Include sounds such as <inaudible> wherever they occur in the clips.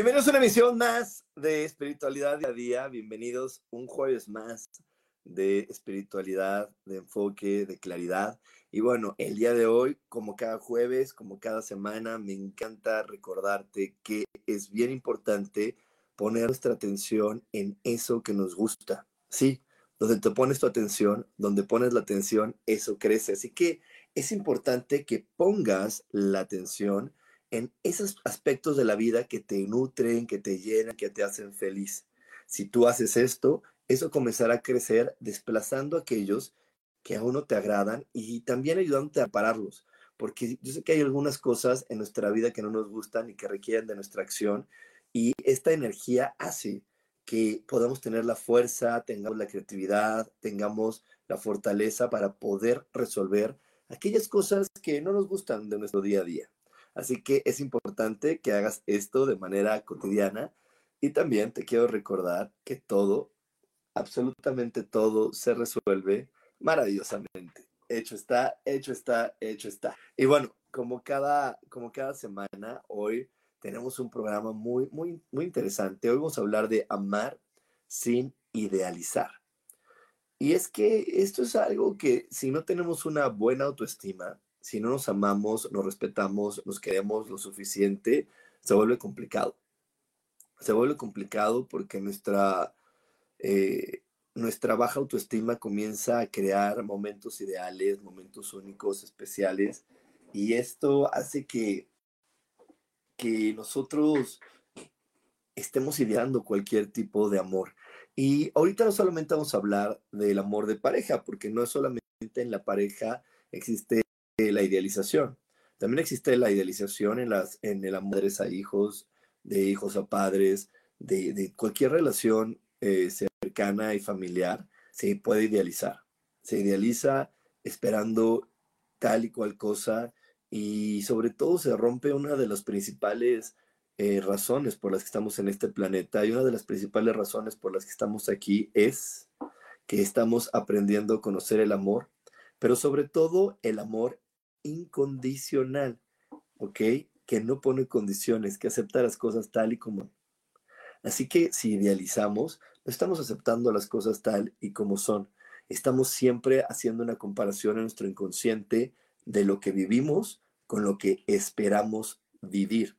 Bienvenidos a una emisión más de Espiritualidad Día a Día. Bienvenidos un jueves más de espiritualidad, de enfoque, de claridad. Y bueno, el día de hoy, como cada jueves, como cada semana, me encanta recordarte que es bien importante poner nuestra atención en eso que nos gusta. Sí, donde te pones tu atención, donde pones la atención, eso crece. Así que es importante que pongas la atención en esos aspectos de la vida que te nutren, que te llenan, que te hacen feliz. Si tú haces esto, eso comenzará a crecer desplazando aquellos que aún no te agradan y también ayudándote a pararlos. Porque yo sé que hay algunas cosas en nuestra vida que no nos gustan y que requieren de nuestra acción y esta energía hace que podamos tener la fuerza, tengamos la creatividad, tengamos la fortaleza para poder resolver aquellas cosas que no nos gustan de nuestro día a día. Así que es importante que hagas esto de manera cotidiana y también te quiero recordar que todo, absolutamente todo se resuelve maravillosamente. Hecho está, hecho está, hecho está. Y bueno, como cada, como cada semana, hoy tenemos un programa muy, muy, muy interesante. Hoy vamos a hablar de amar sin idealizar. Y es que esto es algo que si no tenemos una buena autoestima, si no nos amamos, nos respetamos, nos queremos lo suficiente, se vuelve complicado. Se vuelve complicado porque nuestra, eh, nuestra baja autoestima comienza a crear momentos ideales, momentos únicos, especiales, y esto hace que, que nosotros estemos ideando cualquier tipo de amor. Y ahorita no solamente vamos a hablar del amor de pareja, porque no es solamente en la pareja existe la idealización. También existe la idealización en, las, en el amor a hijos, de hijos a padres, de, cualquier relación eh, cercana y familiar, se puede idealizar. Se idealiza esperando tal y cual cosa y sobre todo se rompe una de las principales eh, razones por las que estamos en este planeta y una de las principales razones por las que estamos aquí es que estamos aprendiendo a conocer el amor, pero sobre todo el amor incondicional, ¿ok? Que no pone condiciones, que acepta las cosas tal y como. Así que si idealizamos, no estamos aceptando las cosas tal y como son. Estamos siempre haciendo una comparación en nuestro inconsciente de lo que vivimos con lo que esperamos vivir.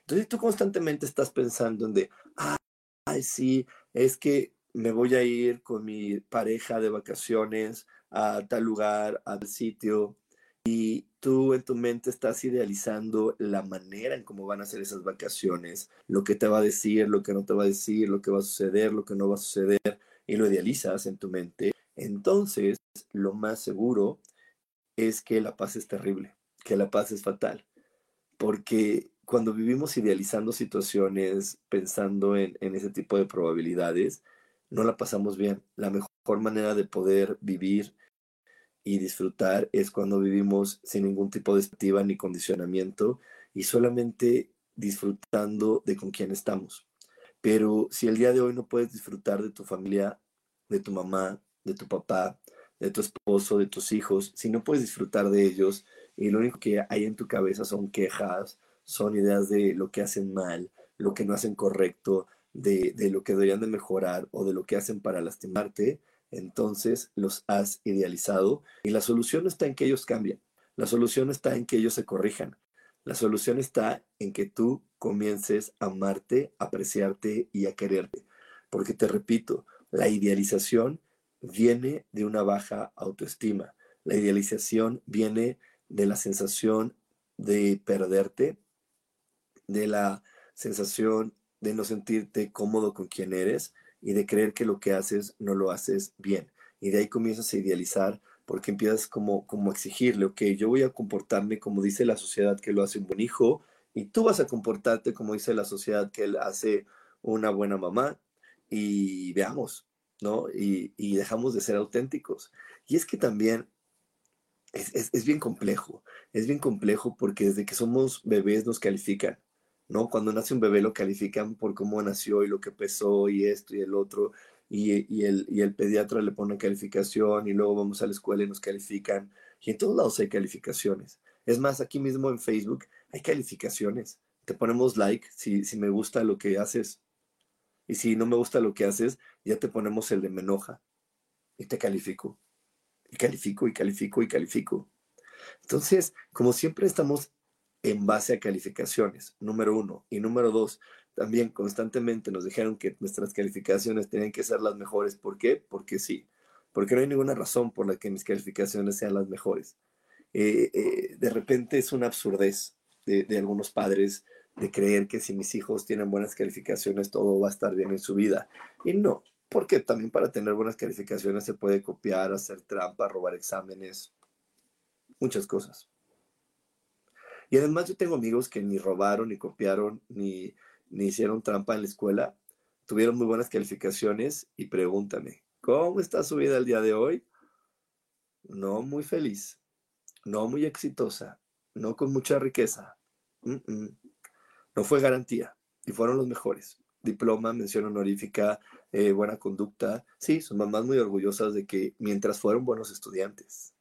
Entonces tú constantemente estás pensando en de, ay, sí, es que me voy a ir con mi pareja de vacaciones a tal lugar, al sitio, y tú en tu mente estás idealizando la manera en cómo van a ser esas vacaciones, lo que te va a decir, lo que no te va a decir, lo que va a suceder, lo que no va a suceder, y lo idealizas en tu mente, entonces lo más seguro es que la paz es terrible, que la paz es fatal, porque cuando vivimos idealizando situaciones, pensando en, en ese tipo de probabilidades, no la pasamos bien. La mejor manera de poder vivir y disfrutar es cuando vivimos sin ningún tipo de expectativa ni condicionamiento y solamente disfrutando de con quién estamos. Pero si el día de hoy no puedes disfrutar de tu familia, de tu mamá, de tu papá, de tu esposo, de tus hijos, si no puedes disfrutar de ellos y lo único que hay en tu cabeza son quejas, son ideas de lo que hacen mal, lo que no hacen correcto, de, de lo que deberían de mejorar o de lo que hacen para lastimarte, entonces los has idealizado y la solución está en que ellos cambien, la solución está en que ellos se corrijan, la solución está en que tú comiences a amarte, apreciarte y a quererte. Porque te repito, La idealización viene de una baja autoestima. La idealización viene de la sensación de perderte, de la sensación de no sentirte cómodo con quien eres y de creer que lo que haces no lo haces bien. Y de ahí comienzas a idealizar porque empiezas como, como a exigirle, ok, yo voy a comportarme como dice la sociedad que lo hace un buen hijo y tú vas a comportarte como dice la sociedad que él hace una buena mamá y veamos, ¿no? Y, dejamos de ser auténticos. Y es que también es, es, bien complejo, es bien complejo porque desde que somos bebés nos califican. ¿No? Cuando nace un bebé lo califican por cómo nació y lo que pesó y esto y el otro, y, el, y el pediatra le pone calificación y luego vamos a la escuela y nos califican. Y en todos lados hay calificaciones. Es más, aquí mismo en Facebook hay calificaciones. Te ponemos like si, si me gusta lo que haces. Y si no me gusta lo que haces, ya te ponemos el de me enoja. Y te califico. Y califico y califico y califico. Entonces, como siempre estamos en base a calificaciones, número uno. Y número dos, también constantemente nos dijeron que nuestras calificaciones tenían que ser las mejores. ¿Por qué? Porque sí. Porque no hay ninguna razón por la que mis calificaciones sean las mejores. Eh, eh, de repente es una absurdez de, de, algunos padres de creer que si mis hijos tienen buenas calificaciones todo va a estar bien en su vida. Y no, porque también para tener buenas calificaciones se puede copiar, hacer trampa, robar exámenes, muchas cosas. Y además yo tengo amigos que ni robaron, ni copiaron, ni, ni hicieron trampa en la escuela, tuvieron muy buenas calificaciones y pregúntame, ¿cómo está su vida el día de hoy? No muy feliz, no muy exitosa, no con mucha riqueza. No fue garantía y fueron los mejores. Diploma, mención honorífica, eh, buena conducta. Sí, son mamás muy orgullosas de que mientras fueron buenos estudiantes,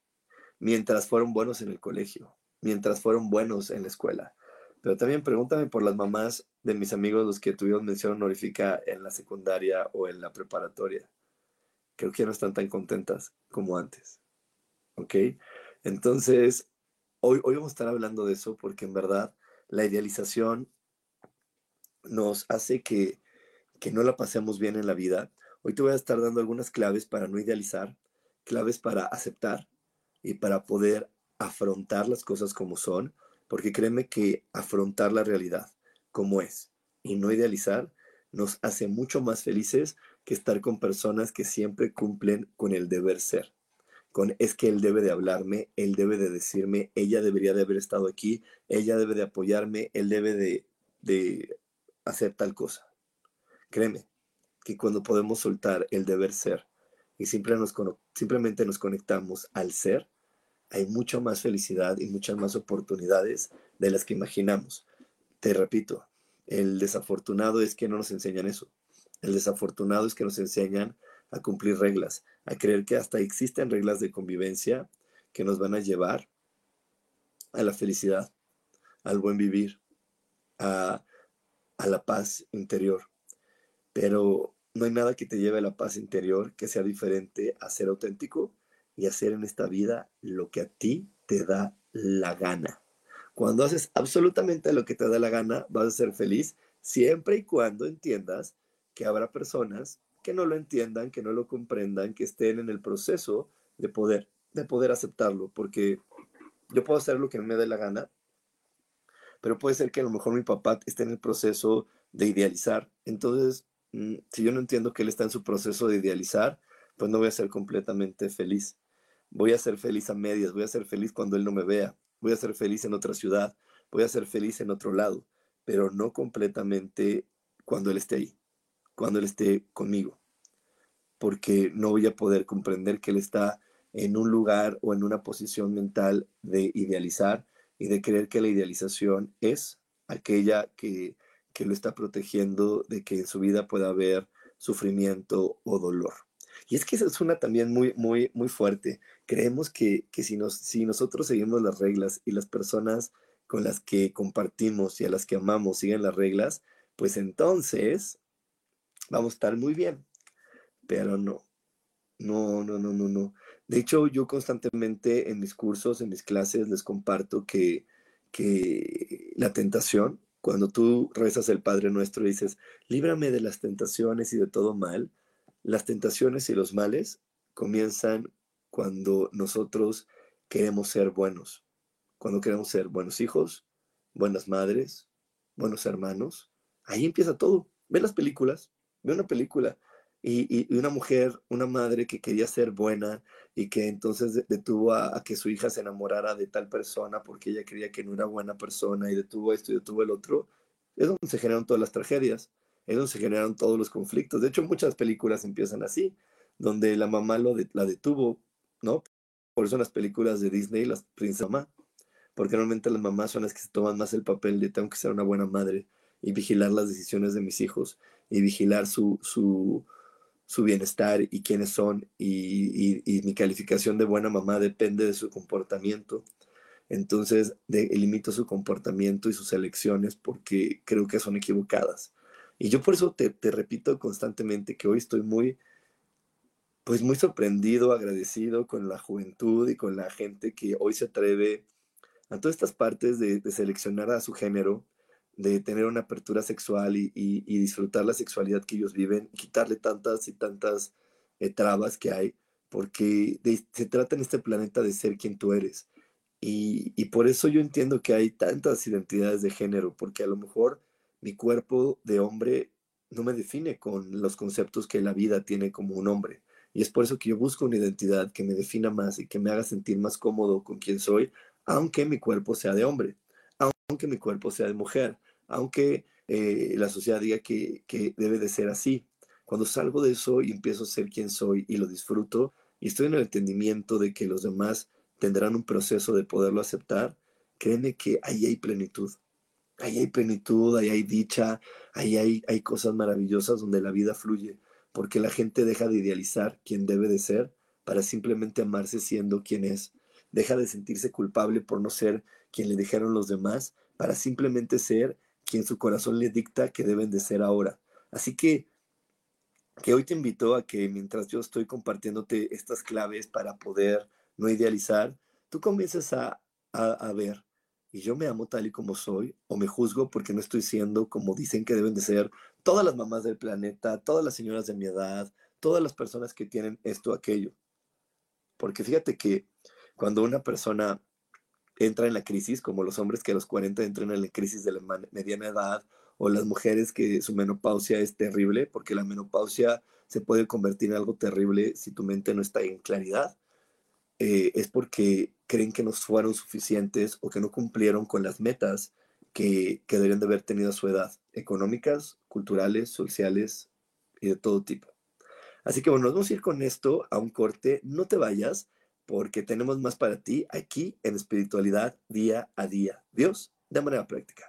mientras fueron buenos en el colegio, mientras fueron buenos en la escuela. Pero también pregúntame por las mamás de mis amigos, los que tuvieron mención honorífica en la secundaria o en la preparatoria. Creo que ya no están tan contentas como antes. ¿Ok? Entonces, hoy, hoy vamos a estar hablando de eso porque en verdad la idealización nos hace que, que no la pasemos bien en la vida. Hoy te voy a estar dando algunas claves para no idealizar, claves para aceptar y para poder afrontar las cosas como son, porque créeme que afrontar la realidad como es y no idealizar nos hace mucho más felices que estar con personas que siempre cumplen con el deber ser. Con es que él debe de hablarme, él debe de decirme, ella debería de haber estado aquí, ella debe de apoyarme, él debe de, de hacer tal cosa. Créeme que cuando podemos soltar el deber ser y simplemente nos conectamos al ser, hay mucha más felicidad y muchas más oportunidades de las que imaginamos. Te repito, el desafortunado es que no nos enseñan eso. El desafortunado es que nos enseñan a cumplir reglas, a creer que hasta existen reglas de convivencia que nos van a llevar a la felicidad, al buen vivir, a, la paz interior. Pero no hay nada que te lleve a la paz interior que sea diferente a ser auténtico y hacer en esta vida lo que a ti te da la gana. Cuando haces absolutamente lo que te da la gana, vas a ser feliz siempre y cuando entiendas que habrá personas que no lo entiendan, que no lo comprendan, que estén en el proceso de poder, de poder aceptarlo, porque yo puedo hacer lo que me dé la gana, pero puede ser que a lo mejor mi papá esté en el proceso de idealizar. Entonces, mm, si yo no entiendo que él está en su proceso de idealizar, pues no voy a ser completamente feliz. Voy a ser feliz a medias, voy a ser feliz cuando Él no me vea, voy a ser feliz en otra ciudad, voy a ser feliz en otro lado, pero no completamente cuando Él esté ahí, cuando Él esté conmigo, porque no voy a poder comprender que Él está en un lugar o en una posición mental de idealizar y de creer que la idealización es aquella que, que lo está protegiendo de que en su vida pueda haber sufrimiento o dolor. Y es que esa es una también muy, muy, muy fuerte. Creemos que, si, nos, si nosotros seguimos las reglas y las personas con las que compartimos y a las que amamos siguen las reglas, pues entonces vamos a estar muy bien. Pero no, no, no, no, no, no. De hecho, yo constantemente en mis cursos, en mis clases, les comparto que, que la tentación, cuando tú rezas el Padre Nuestro y dices, líbrame de las tentaciones y de todo mal, las tentaciones y los males comienzan cuando nosotros queremos ser buenos, cuando queremos ser buenos hijos, buenas madres, buenos hermanos. Ahí empieza todo. Ve las películas, ve una película y, una mujer, una madre que quería ser buena y que entonces detuvo a, que su hija se enamorara de tal persona porque ella creía que no era buena persona y detuvo esto y detuvo el otro, es donde se generan todas las tragedias, es donde se generan todos los conflictos. De hecho, muchas películas empiezan así, donde la mamá lo la detuvo, ¿no? Por eso en las películas de Disney, las princesas porque normalmente las mamás son las que se toman más el papel de tengo que ser una buena madre y vigilar las decisiones de mis hijos y vigilar su, su, su bienestar y quiénes son y, mi calificación de buena mamá depende de su comportamiento. Entonces, de, limito su comportamiento y sus elecciones porque creo que son equivocadas. Y yo por eso te, te repito constantemente que hoy estoy muy, pues muy sorprendido, agradecido con la juventud y con la gente que hoy se atreve a todas estas partes de, de seleccionar a su género, de tener una apertura sexual y, disfrutar la sexualidad que ellos viven, quitarle tantas y tantas eh, trabas que hay, porque se trata en este planeta de ser quien tú eres. Y, y, por eso yo entiendo que hay tantas identidades de género, porque a lo mejor mi cuerpo de hombre no me define con los conceptos que la vida tiene como un hombre. Y es por eso que yo busco una identidad que me defina más y que me haga sentir más cómodo con quien soy, aunque mi cuerpo sea de hombre, aunque mi cuerpo sea de mujer, aunque eh, la sociedad diga que, debe de ser así. Cuando salgo de eso y empiezo a ser quien soy y lo disfruto y estoy en el entendimiento de que los demás tendrán un proceso de poderlo aceptar, créeme que ahí hay plenitud. Ahí hay plenitud, ahí hay dicha, ahí hay, hay cosas maravillosas donde la vida fluye, porque la gente deja de idealizar quién debe de ser para simplemente amarse siendo quien es. Deja de sentirse culpable por no ser quien le dijeron los demás para simplemente ser quien su corazón le dicta que deben de ser ahora. Así que, que hoy te invito a que mientras yo estoy compartiéndote estas claves para poder no idealizar, tú comiences a, a, ver, y yo me amo tal y como soy, o me juzgo porque no estoy siendo como dicen que deben de ser todas las mamás del planeta, todas las señoras de mi edad, todas las personas que tienen esto, aquello. Porque fíjate que cuando una persona entra en la crisis, como los hombres que a los 40 entran en la crisis de la mediana edad, o las mujeres que su menopausia es terrible, porque la menopausia se puede convertir en algo terrible si tu mente no está en claridad, eh, es porque creen que no fueron suficientes o que no cumplieron con las metas que, que deberían de haber tenido a su edad, económicas, culturales, sociales y de todo tipo. Así que bueno, nos vamos a ir con esto a un corte. No te vayas porque tenemos más para ti aquí en espiritualidad día a día. Dios, de manera práctica.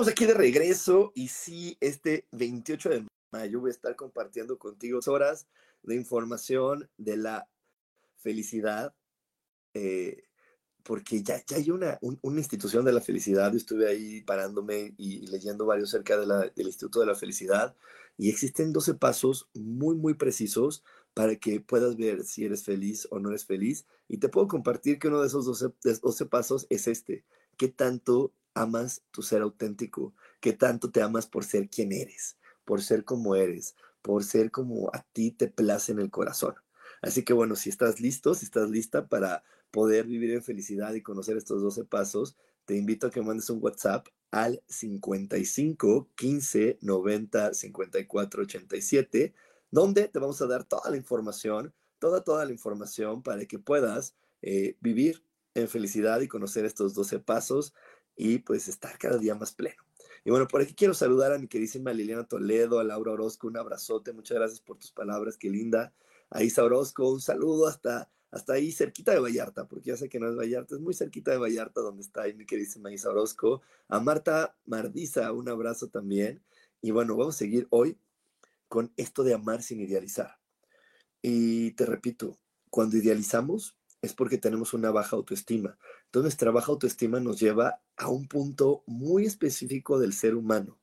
Estamos aquí de regreso y sí, este 28 de mayo voy a estar compartiendo contigo horas de información de la felicidad, eh, porque ya, ya hay una, una, institución de la felicidad. Yo estuve ahí parándome y, leyendo varios cerca de la, del Instituto de la Felicidad y existen 12 pasos muy, muy precisos para que puedas ver si eres feliz o no eres feliz. Y te puedo compartir que uno de esos 12, 12 pasos es este. ¿Qué tanto amas tu ser auténtico, que tanto te amas por ser quien eres, por ser como eres, por ser como a ti te place en el corazón. Así que bueno, si estás listo, si estás lista para poder vivir en felicidad y conocer estos 12 pasos, te invito a que mandes un WhatsApp al 55 15 90 54 87, donde te vamos a dar toda la información, toda, toda la información para que puedas eh, vivir en felicidad y conocer estos 12 pasos y pues estar cada día más pleno. Y bueno, por aquí quiero saludar a mi queridísima Liliana Toledo, a Laura Orozco, un abrazote, muchas gracias por tus palabras, qué linda. A Isa Orozco, un saludo hasta, hasta ahí cerquita de Vallarta, porque ya sé que no es Vallarta, es muy cerquita de Vallarta donde está ahí mi queridísima Isa Orozco. A Marta Mardiza, un abrazo también. Y bueno, vamos a seguir hoy con esto de amar sin idealizar. Y te repito, cuando idealizamos es porque tenemos una baja autoestima. Entonces nuestra baja autoestima nos lleva a un punto muy específico del ser humano,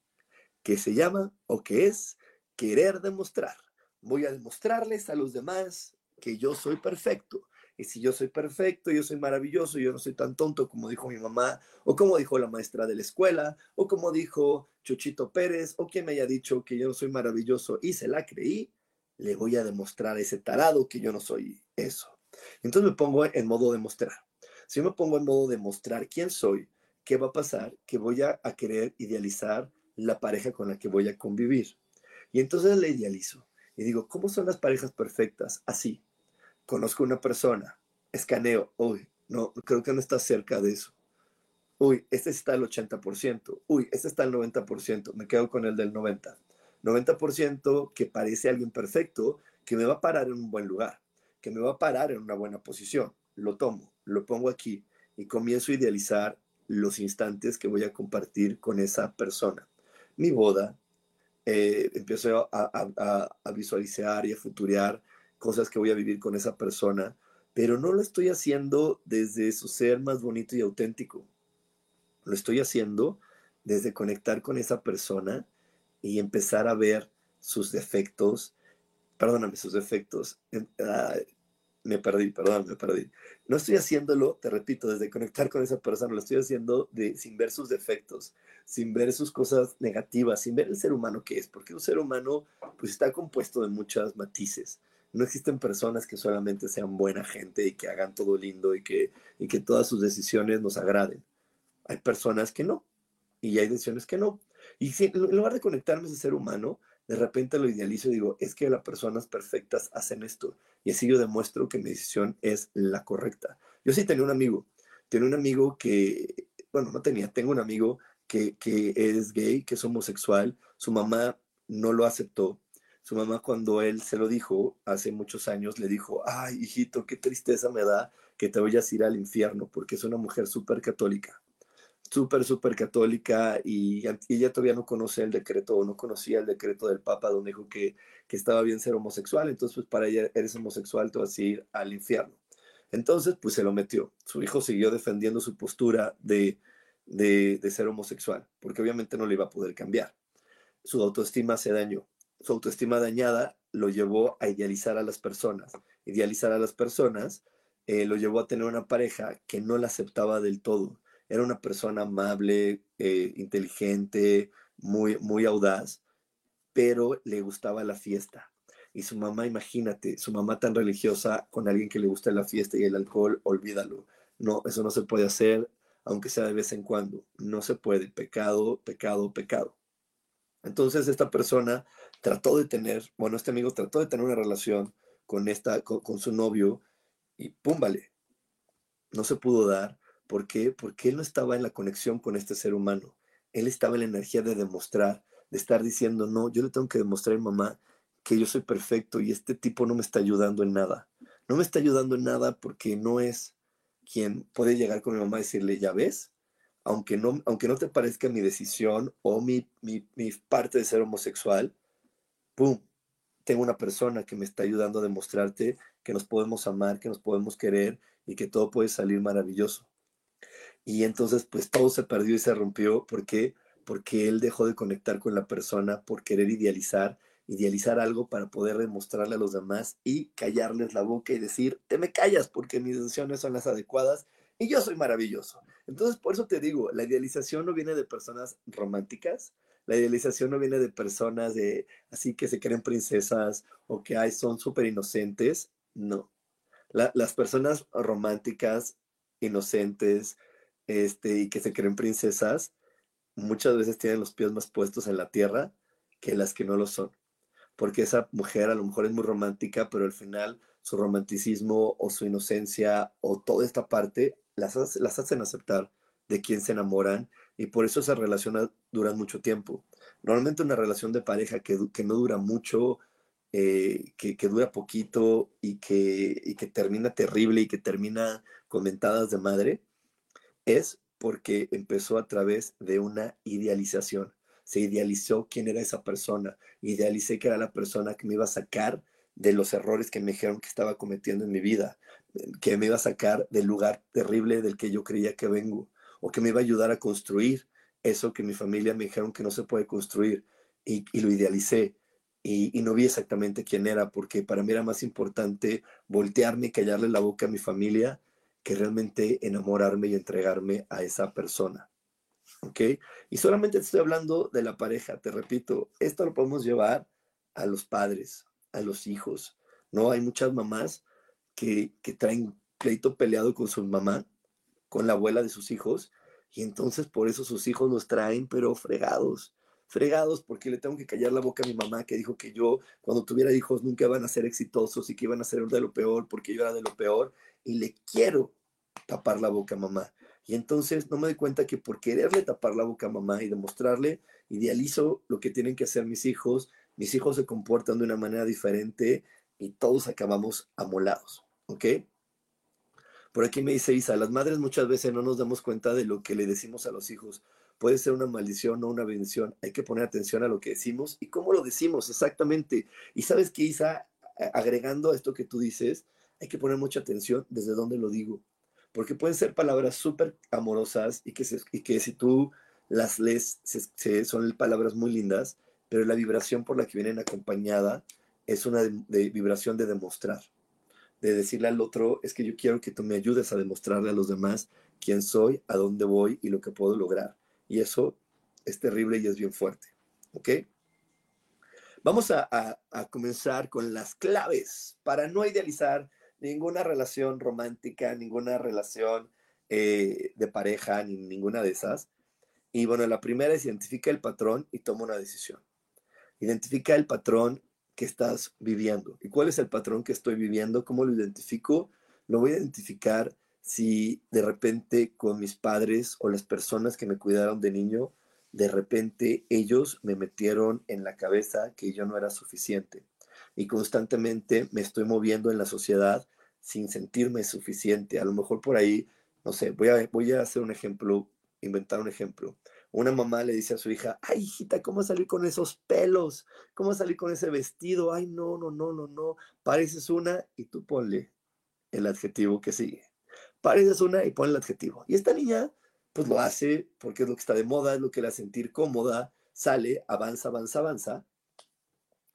que se llama o que es querer demostrar. Voy a demostrarles a los demás que yo soy perfecto. Y si yo soy perfecto, yo soy maravilloso, yo no soy tan tonto como dijo mi mamá, o como dijo la maestra de la escuela, o como dijo Chuchito Pérez, o quien me haya dicho que yo no soy maravilloso y se la creí, le voy a demostrar a ese tarado que yo no soy eso. Entonces me pongo en modo de mostrar. Si me pongo en modo de mostrar quién soy, ¿qué va a pasar? Que voy a, querer idealizar la pareja con la que voy a convivir. Y entonces le idealizo. Y digo, ¿cómo son las parejas perfectas? Así. Conozco una persona, escaneo, uy, no, creo que no está cerca de eso. Uy, este está al 80%. Uy, este está al 90%. Me quedo con el del 90%. 90% que parece alguien perfecto, que me va a parar en un buen lugar que me va a parar en una buena posición. Lo tomo, lo pongo aquí y comienzo a idealizar los instantes que voy a compartir con esa persona. Mi boda, eh, empiezo a, visualizar y a futurear cosas que voy a vivir con esa persona, pero no lo estoy haciendo desde su ser más bonito y auténtico. Lo estoy haciendo desde conectar con esa persona y empezar a ver sus defectos, perdóname, sus defectos. Me perdí, perdón, me perdí. No estoy haciéndolo, te repito, desde conectar con esa persona, lo estoy haciendo de, sin ver sus defectos, sin ver sus cosas negativas, sin ver el ser humano que es, porque un ser humano pues está compuesto de muchas matices. No existen personas que solamente sean buena gente y que hagan todo lindo y que, y que todas sus decisiones nos agraden. Hay personas que no, y hay decisiones que no. Y si, en lugar de conectarme a ese ser humano, de repente lo idealizo y digo, es que las personas perfectas hacen esto. Y así yo demuestro que mi decisión es la correcta. Yo sí tenía un amigo, tenía un amigo que, bueno, no tenía, tengo un amigo que, que es gay, que es homosexual. Su mamá no lo aceptó. Su mamá cuando él se lo dijo hace muchos años, le dijo, ay, hijito, qué tristeza me da que te vayas a ir al infierno, porque es una mujer súper católica súper, súper católica y, ella todavía no conoce el decreto o no conocía el decreto del Papa donde dijo que, que estaba bien ser homosexual, entonces pues para ella eres homosexual, te vas a ir al infierno. Entonces pues se lo metió. Su hijo siguió defendiendo su postura de, de, de ser homosexual, porque obviamente no le iba a poder cambiar. Su autoestima se dañó. Su autoestima dañada lo llevó a idealizar a las personas. Idealizar a las personas eh, lo llevó a tener una pareja que no la aceptaba del todo era una persona amable, eh, inteligente, muy, muy audaz, pero le gustaba la fiesta. Y su mamá, imagínate, su mamá tan religiosa con alguien que le gusta la fiesta y el alcohol, olvídalo. No, eso no se puede hacer, aunque sea de vez en cuando. No se puede. Pecado, pecado, pecado. Entonces esta persona trató de tener, bueno, este amigo trató de tener una relación con, esta, con, su novio y pum. No se pudo dar. ¿Por qué? Porque él no estaba en la conexión con este ser humano. Él estaba en la energía de demostrar, de estar diciendo, no, yo le tengo que demostrar a mi mamá que yo soy perfecto y este tipo no me está ayudando en nada. No me está ayudando en nada porque no es quien puede llegar con mi mamá y decirle, ya ves, aunque no, aunque no te parezca mi decisión o mi, mi, parte de ser homosexual, ¡pum! Tengo una persona que me está ayudando a demostrarte que nos podemos amar, que nos podemos querer y que todo puede salir maravilloso. Y entonces, pues todo se perdió y se rompió. ¿Por qué? Porque él dejó de conectar con la persona por querer idealizar, idealizar algo para poder demostrarle a los demás y callarles la boca y decir, te me callas porque mis decisiones son las adecuadas y yo soy maravilloso. Entonces, por eso te digo, la idealización no viene de personas románticas, la idealización no viene de personas de así que se creen princesas o que ay, son súper inocentes. No. las personas románticas, inocentes, este, y que se creen princesas, muchas veces tienen los pies más puestos en la tierra que las que no lo son. Porque esa mujer a lo mejor es muy romántica, pero al final su romanticismo o su inocencia o toda esta parte las, las hacen aceptar de quién se enamoran y por eso esas relaciones duran mucho tiempo. Normalmente una relación de pareja que, que no dura mucho, eh, que, que, dura poquito y que, y que termina terrible y que termina comentadas de madre, es porque empezó a través de una idealización. Se idealizó quién era esa persona. Idealicé que era la persona que me iba a sacar de los errores que me dijeron que estaba cometiendo en mi vida que me iba a sacar del lugar terrible del que yo creía que vengo, o que me iba a ayudar a construir eso que mi familia me dijeron que no se puede construir, y, lo idealicé, y, no vi exactamente quién era, porque para mí era más importante voltearme y callarle la boca a mi familia que realmente enamorarme y entregarme a esa persona. ¿Ok? Y solamente estoy hablando de la pareja, te repito, esto lo podemos llevar a los padres, a los hijos, ¿no? Hay muchas mamás que, traen pleito peleado con su mamá, con la abuela de sus hijos, y entonces por eso sus hijos los traen, pero fregados, fregados, porque le tengo que callar la boca a mi mamá que dijo que yo cuando tuviera hijos nunca iban a ser exitosos y que iban a ser de lo peor porque yo era de lo peor, y le quiero tapar la boca a mamá. Y entonces no me doy cuenta que por quererle tapar la boca a mamá y demostrarle, idealizo lo que tienen que hacer mis hijos, mis hijos se comportan de una manera diferente y todos acabamos amolados. ¿Ok? Por aquí me dice Isa, las madres muchas veces no nos damos cuenta de lo que le decimos a los hijos. Puede ser una maldición o una bendición. Hay que poner atención a lo que decimos y cómo lo decimos exactamente. Y sabes que Isa, agregando a esto que tú dices, hay que poner mucha atención desde dónde lo digo. Porque pueden ser palabras súper amorosas y que, y que si tú las lees son palabras muy lindas, pero la vibración por la que vienen acompañada es una vibración de demostrar de decirle al otro, es que yo quiero que tú me ayudes a demostrarle a los demás quién soy, a dónde voy y lo que puedo lograr. Y eso es terrible y es bien fuerte. ¿Ok? Vamos a, comenzar con las claves para no idealizar ninguna relación romántica, ninguna relación eh, de pareja, ni ninguna de esas. Y bueno, la primera es identifica el patrón y toma una decisión. Identifica el patrón que estás viviendo. ¿Y cuál es el patrón que estoy viviendo? ¿Cómo lo identifico? Lo voy a identificar si de repente con mis padres o las personas que me cuidaron de niño, de repente ellos me metieron en la cabeza que yo no era suficiente. Y constantemente me estoy moviendo en la sociedad sin sentirme suficiente. A lo mejor por ahí, no sé, voy a, voy a hacer un ejemplo, inventar un ejemplo. Una mamá le dice a su hija, ay hijita, ¿cómo salir con esos pelos? ¿Cómo salir con ese vestido? Ay, no, no, no, no, no. Pareces una y tú ponle el adjetivo que sigue. Pareces una y pon el adjetivo. Y esta niña, pues lo hace porque es lo que está de moda, es lo que hace sentir cómoda, sale, avanza, avanza, avanza.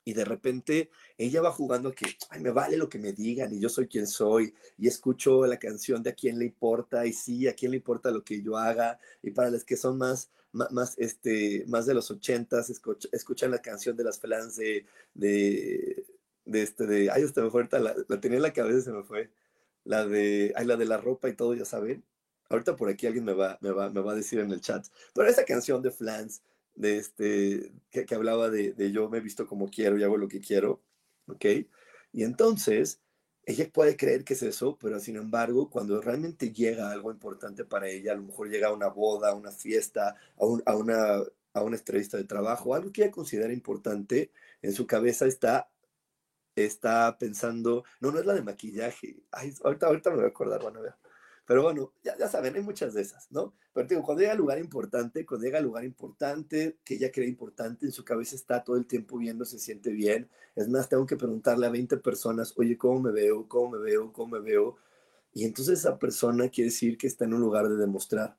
y de repente ella va jugando que, ay, me vale lo que me digan y yo soy quien soy y escucho la canción de a quién le importa y sí, a quién le importa lo que yo haga y para las que son más, más, este, más de los ochentas, escuchan la canción de las flans de, de, este, de, ay, hasta me fue la, la, tenía en la cabeza, se me fue, la de, ay, la de la ropa y todo, ya saben. Ahorita por aquí alguien me va, me va, me va a decir en el chat, pero esa canción de Flans, de este, que, que hablaba de, de, yo me he visto como quiero y hago lo que quiero, ¿ok? Y entonces, ella puede creer que es eso, pero sin embargo, cuando realmente llega algo importante para ella, a lo mejor llega a una boda, a una fiesta, a, un, a, una, a una entrevista de trabajo, algo que ella considera importante, en su cabeza está está pensando, no, no es la de maquillaje. Ay, ahorita, ahorita me voy a acordar, bueno, a ver. Pero bueno, ya, ya saben, hay muchas de esas, ¿no? Pero digo, cuando llega al lugar importante, cuando llega al lugar importante, que ella cree importante, en su cabeza está todo el tiempo viendo, se siente bien. Es más, tengo que preguntarle a 20 personas, oye, ¿cómo me veo? ¿Cómo me veo? ¿Cómo me veo? Y entonces esa persona quiere decir que está en un lugar de demostrar.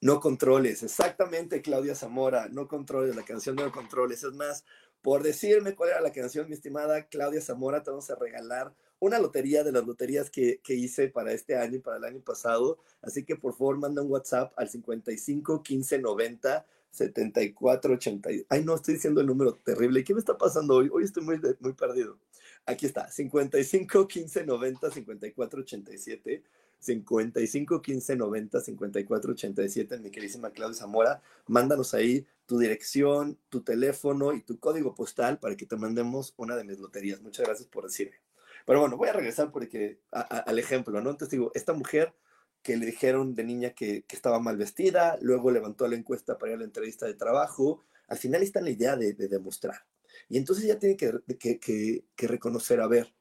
No controles, exactamente, Claudia Zamora, no controles, la canción de no controles. Es más, por decirme cuál era la canción, mi estimada Claudia Zamora, te vamos a regalar una lotería de las loterías que, que, hice para este año y para el año pasado. Así que por favor manda un WhatsApp al 55 15 90 74 80. Ay, no, estoy diciendo el número terrible. ¿Qué me está pasando hoy? Hoy estoy muy, muy perdido. Aquí está, 55 15 90 54 87. 55 15 90 54 87, mi queridísima Claudia Zamora. Mándanos ahí tu dirección, tu teléfono y tu código postal para que te mandemos una de mis loterías. Muchas gracias por decirme. Pero bueno, voy a regresar porque al ejemplo, ¿no? Entonces digo, esta mujer que le dijeron de niña que, estaba mal vestida, luego levantó la encuesta para ir a la entrevista de trabajo, al final está en la idea de, de demostrar. Y entonces ella tiene que, que, reconocer, a ver,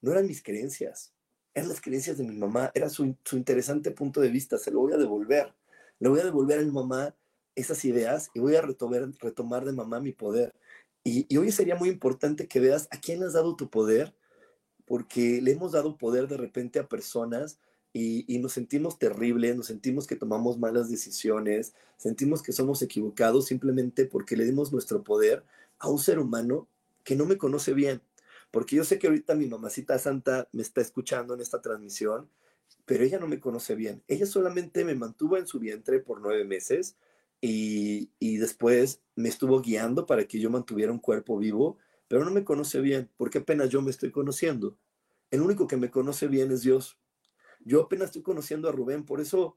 no eran mis creencias, eran las creencias de mi mamá, era su, su interesante punto de vista, se lo voy a devolver. Le voy a devolver a mi mamá esas ideas y voy a retomar, retomar de mamá mi poder. Y, hoy sería muy importante que veas a quién has dado tu poder porque le hemos dado poder de repente a personas y, y, nos sentimos terribles, nos sentimos que tomamos malas decisiones, sentimos que somos equivocados simplemente porque le dimos nuestro poder a un ser humano que no me conoce bien. Porque yo sé que ahorita mi mamacita santa me está escuchando en esta transmisión, pero ella no me conoce bien. Ella solamente me mantuvo en su vientre por nueve meses y, y después me estuvo guiando para que yo mantuviera un cuerpo vivo pero no me conoce bien, porque apenas yo me estoy conociendo. El único que me conoce bien es Dios. Yo apenas estoy conociendo a Rubén, por eso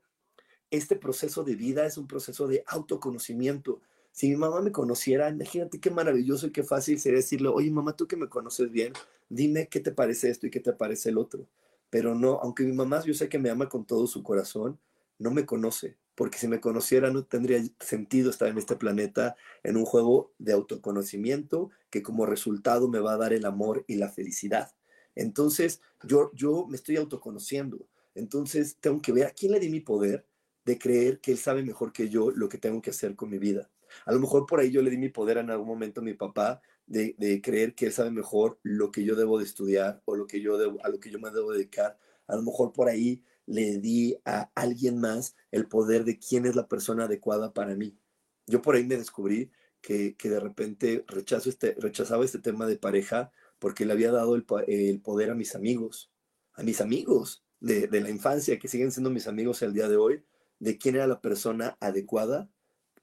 este proceso de vida es un proceso de autoconocimiento. Si mi mamá me conociera, imagínate qué maravilloso y qué fácil sería decirle, oye mamá, tú que me conoces bien, dime qué te parece esto y qué te parece el otro. Pero no, aunque mi mamá yo sé que me ama con todo su corazón, no me conoce porque si me conociera no tendría sentido estar en este planeta en un juego de autoconocimiento que como resultado me va a dar el amor y la felicidad. Entonces, yo, yo me estoy autoconociendo. Entonces, tengo que ver a quién le di mi poder de creer que él sabe mejor que yo lo que tengo que hacer con mi vida. A lo mejor por ahí yo le di mi poder en algún momento a mi papá de, de creer que él sabe mejor lo que yo debo de estudiar o lo que yo debo, a lo que yo me debo dedicar. A lo mejor por ahí le di a alguien más el poder de quién es la persona adecuada para mí. Yo por ahí me descubrí que, que de repente rechazo este, rechazaba este tema de pareja porque le había dado el, el poder a mis amigos, a mis amigos de, de, la infancia, que siguen siendo mis amigos el día de hoy, de quién era la persona adecuada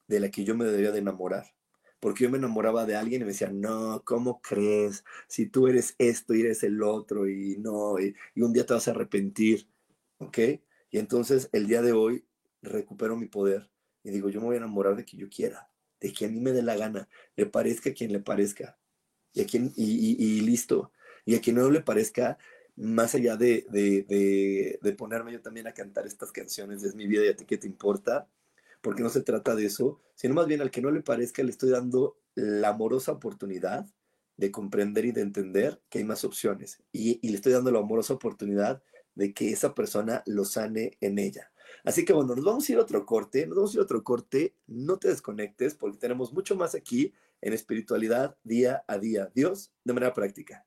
de la que yo me debería de enamorar. Porque yo me enamoraba de alguien y me decía, no, ¿cómo crees? Si tú eres esto y eres el otro y no, y, un día te vas a arrepentir. ¿Ok? Y entonces el día de hoy recupero mi poder y digo, yo me voy a enamorar de quien yo quiera, de quien a mí me dé la gana, le parezca a quien le parezca. Y, a quien, y, listo. Y a quien no le parezca, más allá de, de, de, de, ponerme yo también a cantar estas canciones Es mi vida y a ti qué te importa, porque no se trata de eso, sino más bien al que no le parezca le estoy dando la amorosa oportunidad de comprender y de entender que hay más opciones. Y, le estoy dando la amorosa oportunidad de que esa persona lo sane en ella. Así que bueno, nos vamos a ir a otro corte, nos vamos a ir a otro corte, no te desconectes porque tenemos mucho más aquí en espiritualidad día a día. Dios, de manera práctica.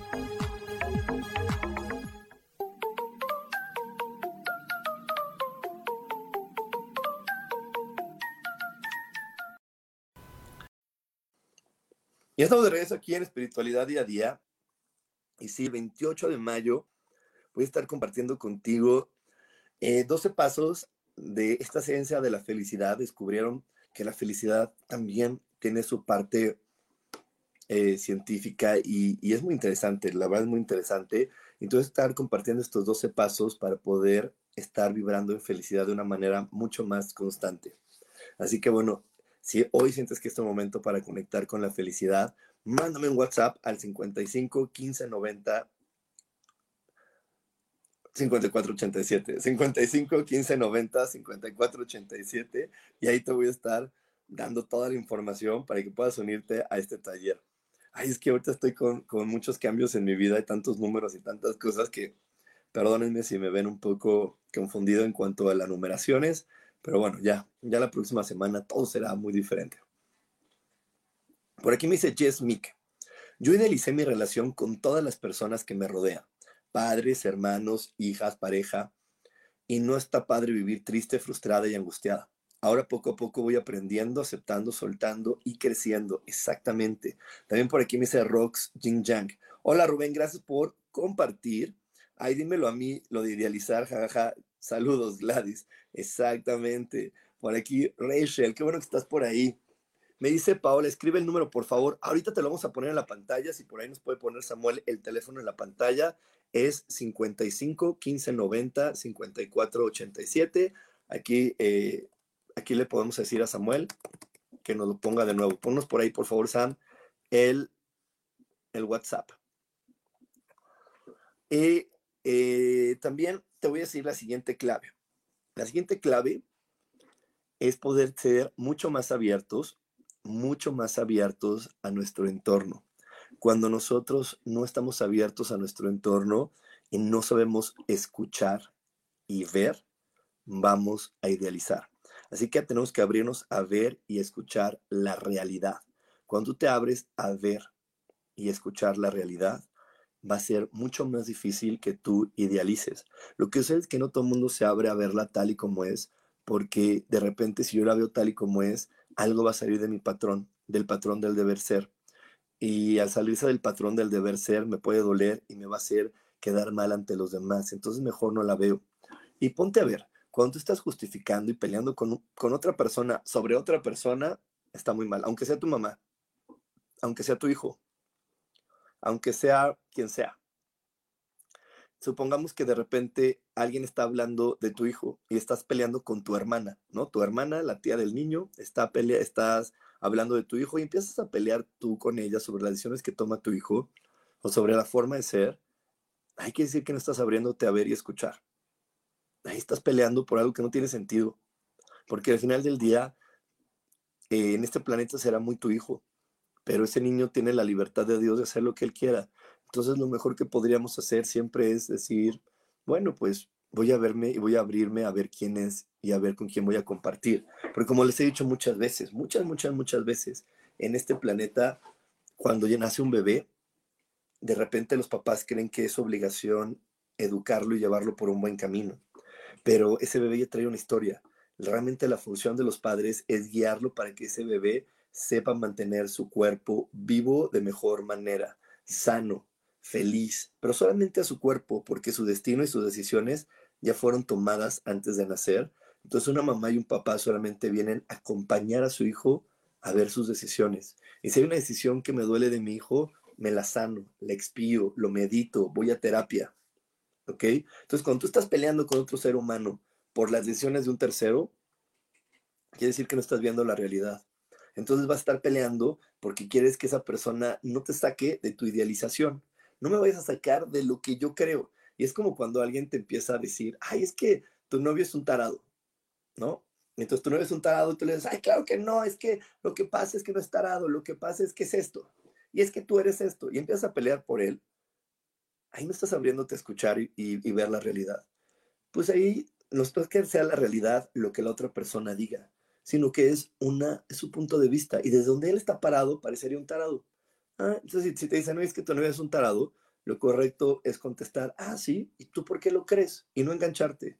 Y estamos de regreso aquí en Espiritualidad Día a Día. Y sí, 28 de mayo voy a estar compartiendo contigo 12 eh, pasos de esta ciencia de la felicidad. Descubrieron que la felicidad también tiene su parte eh, científica y, y, es muy interesante, la verdad es muy interesante. Entonces, estar compartiendo estos 12 pasos para poder estar vibrando en felicidad de una manera mucho más constante. Así que bueno, si hoy sientes que es tu momento para conectar con la felicidad, mándame un WhatsApp al 55 15 90 54 87. 55 15 90 54 87. Y ahí te voy a estar dando toda la información para que puedas unirte a este taller. Ay, es que ahorita estoy con, con muchos cambios en mi vida, hay tantos números y tantas cosas que perdónenme si me ven un poco confundido en cuanto a las numeraciones pero bueno, ya, ya la próxima semana todo será muy diferente. Por aquí me dice Jess Mick. Yo idealicé mi relación con todas las personas que me rodean, padres, hermanos, hijas, pareja, y no está padre vivir triste, frustrada y angustiada. Ahora poco a poco voy aprendiendo, aceptando, soltando y creciendo. Exactamente. También por aquí me dice Rox Jing Yang. Hola Rubén, gracias por compartir. Ay, dímelo a mí, lo de idealizar, jajaja. Saludos, Gladys. Exactamente. Por aquí, Rachel, qué bueno que estás por ahí. Me dice Paola, escribe el número, por favor. Ahorita te lo vamos a poner en la pantalla. Si por ahí nos puede poner Samuel el teléfono en la pantalla, es 55 15 90 54 87. Aquí, eh, aquí le podemos decir a Samuel que nos lo ponga de nuevo. Ponnos por ahí, por favor, Sam, el, el WhatsApp. Y eh, también te voy a decir la siguiente clave. La siguiente clave es poder ser mucho más abiertos, mucho más abiertos a nuestro entorno. Cuando nosotros no estamos abiertos a nuestro entorno y no sabemos escuchar y ver, vamos a idealizar. Así que tenemos que abrirnos a ver y escuchar la realidad. Cuando te abres a ver y escuchar la realidad, va a ser mucho más difícil que tú idealices. Lo que sucede es que no todo el mundo se abre a verla tal y como es, porque de repente si yo la veo tal y como es, algo va a salir de mi patrón, del patrón del deber ser. Y al salirse del patrón del deber ser, me puede doler y me va a hacer quedar mal ante los demás. Entonces mejor no la veo. Y ponte a ver, cuando tú estás justificando y peleando con, con otra persona sobre otra persona, está muy mal, aunque sea tu mamá, aunque sea tu hijo, aunque sea quien sea. supongamos que de repente alguien está hablando de tu hijo y estás peleando con tu hermana, ¿no? Tu hermana, la tía del niño, está pelea, estás hablando de tu hijo y empiezas a pelear tú con ella sobre las decisiones que toma tu hijo o sobre la forma de ser. Hay que decir que no estás abriéndote a ver y escuchar. Ahí estás peleando por algo que no tiene sentido. Porque al final del día, eh, en este planeta será muy tu hijo, pero ese niño tiene la libertad de Dios de hacer lo que él quiera. Entonces lo mejor que podríamos hacer siempre es decir, bueno, pues voy a verme y voy a abrirme a ver quién es y a ver con quién voy a compartir. Porque como les he dicho muchas veces, muchas, muchas, muchas veces, en este planeta, cuando ya nace un bebé, de repente los papás creen que es obligación educarlo y llevarlo por un buen camino. Pero ese bebé ya trae una historia. Realmente la función de los padres es guiarlo para que ese bebé sepa mantener su cuerpo vivo de mejor manera, sano, feliz, pero solamente a su cuerpo, porque su destino y sus decisiones ya fueron tomadas antes de nacer. Entonces una mamá y un papá solamente vienen a acompañar a su hijo a ver sus decisiones. Y si hay una decisión que me duele de mi hijo, me la sano, la expío, lo medito, voy a terapia. ¿Ok? Entonces cuando tú estás peleando con otro ser humano por las decisiones de un tercero, quiere decir que no estás viendo la realidad. Entonces vas a estar peleando porque quieres que esa persona no te saque de tu idealización no me vayas a sacar de lo que yo creo. Y es como cuando alguien te empieza a decir, ay, es que tu novio es un tarado, ¿no? Entonces tu novio es un tarado y tú le dices, ay, claro que no, es que lo que pasa es que no es tarado, lo que pasa es que es esto. Y es que tú eres esto. Y empiezas a pelear por él. Ahí no estás abriéndote a escuchar y, ver la realidad. Pues ahí no es que sea la realidad lo que la otra persona diga, sino que es, una, es su punto de vista. Y desde donde él está parado, parecería un tarado. Ah, entonces, si, te dicen, no, es que tu novia es un tarado, lo correcto es contestar, ah, sí, ¿y tú por qué lo crees? Y no engancharte.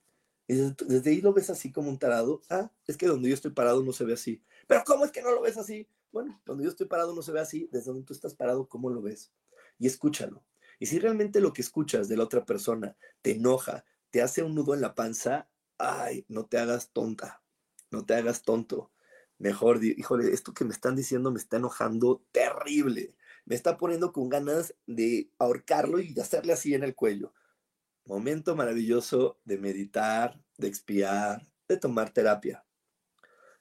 Desde, ahí lo ves así como un tarado. Ah, es que donde yo estoy parado no se ve así. Pero ¿cómo es que no lo ves así? Bueno, donde yo estoy parado no se ve así. Desde donde tú estás parado, ¿cómo lo ves? Y escúchalo. Y si realmente lo que escuchas de la otra persona te enoja, te hace un nudo en la panza, ay, no te hagas tonta, no te hagas tonto. Mejor, híjole, esto que me están diciendo me está enojando terrible me está poniendo con ganas de ahorcarlo y de hacerle así en el cuello. Momento maravilloso de meditar, de expiar, de tomar terapia,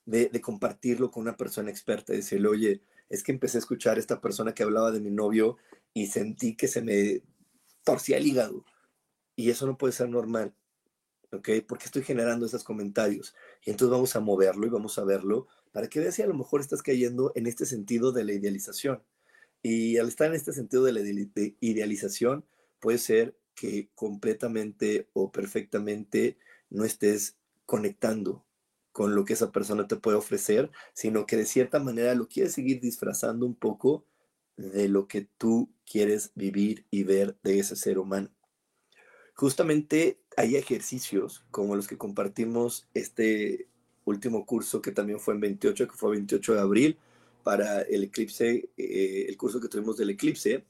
de, compartirlo con una persona experta y decirle, oye, es que empecé a escuchar a esta persona que hablaba de mi novio y sentí que se me torcía el hígado. Y eso no puede ser normal, ¿ok? Porque estoy generando esos comentarios. Y entonces vamos a moverlo y vamos a verlo para que veas si a lo mejor estás cayendo en este sentido de la idealización. Y al estar en este sentido de la idealización, puede ser que completamente o perfectamente no estés conectando con lo que esa persona te puede ofrecer, sino que de cierta manera lo quieres seguir disfrazando un poco de lo que tú quieres vivir y ver de ese ser humano. Justamente hay ejercicios como los que compartimos este último curso que también fue en 28, que fue 28 de abril, para el eclipse, eh, el curso que tuvimos del eclipse,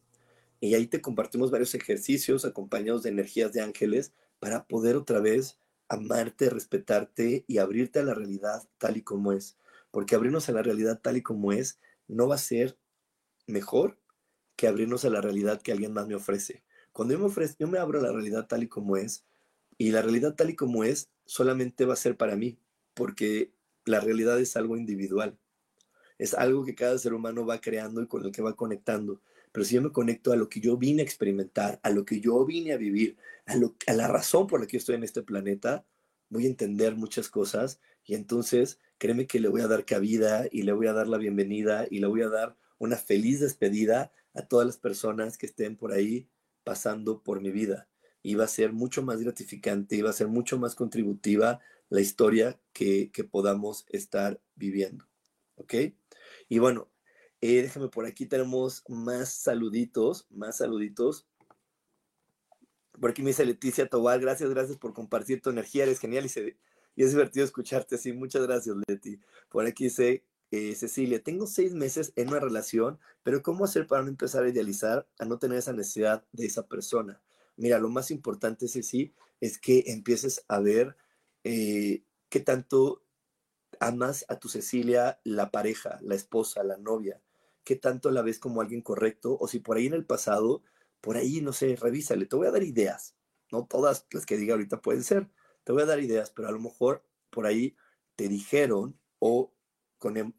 y ahí te compartimos varios ejercicios acompañados de energías de ángeles para poder otra vez amarte, respetarte y abrirte a la realidad tal y como es. Porque abrirnos a la realidad tal y como es no va a ser mejor que abrirnos a la realidad que alguien más me ofrece. Cuando me, ofrezco, yo me abro a la realidad tal y como es, y la realidad tal y como es solamente va a ser para mí, porque la realidad es algo individual es algo que cada ser humano va creando y con el que va conectando. Pero si yo me conecto a lo que yo vine a experimentar, a lo que yo vine a vivir, a, lo, a la razón por la que estoy en este planeta, voy a entender muchas cosas y entonces créeme que le voy a dar cabida y le voy a dar la bienvenida y le voy a dar una feliz despedida a todas las personas que estén por ahí pasando por mi vida. Y va a ser mucho más gratificante y va a ser mucho más contributiva la historia que, que podamos estar viviendo. ¿Ok? Y bueno, eh, déjame por aquí, tenemos más saluditos, más saluditos. Por aquí me dice Leticia Tobal, gracias, gracias por compartir tu energía, eres genial y, y es divertido escucharte así. Muchas gracias, Leti. Por aquí dice eh, Cecilia, tengo seis meses en una relación, pero ¿cómo hacer para no empezar a idealizar, a no tener esa necesidad de esa persona? Mira, lo más importante, Ceci, es que empieces a ver eh, qué tanto amas a tu Cecilia, la pareja, la esposa, la novia? ¿Qué tanto la ves como alguien correcto? O si por ahí en el pasado, por ahí, no sé, revísale, te voy a dar ideas. no todas las que diga ahorita pueden ser. Te voy a dar ideas, pero a lo mejor por ahí te dijeron o con, em,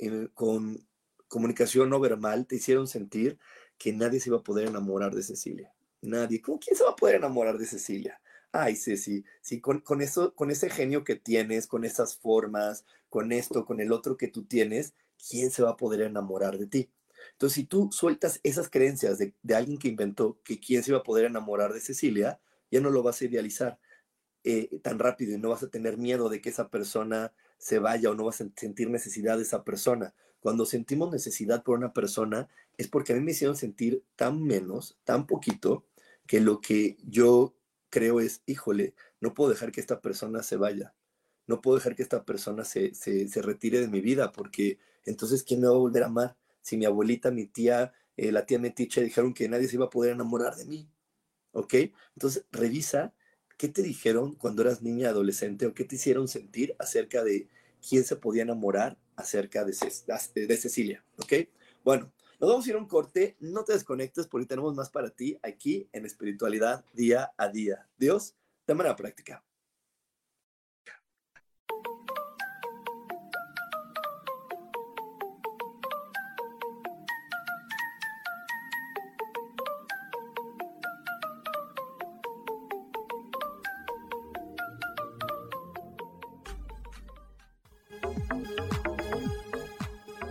comunicación no verbal te hicieron sentir que nadie se iba a poder enamorar de Cecilia. Nadie. ¿Cómo quién se va a poder enamorar de Cecilia? Ay, Ceci, sí, con, con, eso, con ese genio que tienes, con esas formas, con esto, con el otro que tú tienes, ¿quién se va a poder enamorar de ti? Entonces, si tú sueltas esas creencias de, alguien que inventó que quién se iba a poder enamorar de Cecilia, ya no lo vas a idealizar eh, tan rápido y no vas a tener miedo de que esa persona se vaya o no vas a sentir necesidad de esa persona. Cuando sentimos necesidad por una persona es porque a mí me hicieron sentir tan menos, tan poquito, que lo que yo creo es, híjole, no puedo dejar que esta persona se vaya. No puedo dejar que esta persona se, se retire de mi vida porque entonces, ¿quién me va a volver a amar? si mi abuelita, mi tía, eh, la tía Metiche dijeron que nadie se iba a poder enamorar de mí. ¿Ok? Entonces, revisa qué te dijeron cuando eras niña, adolescente, o qué te hicieron sentir acerca de quién se podía enamorar acerca de, Cecilia. ¿Ok? Bueno, nos vamos a ir a un corte. No te desconectes porque tenemos más para ti aquí en espiritualidad día a día. Dios, de manera práctica.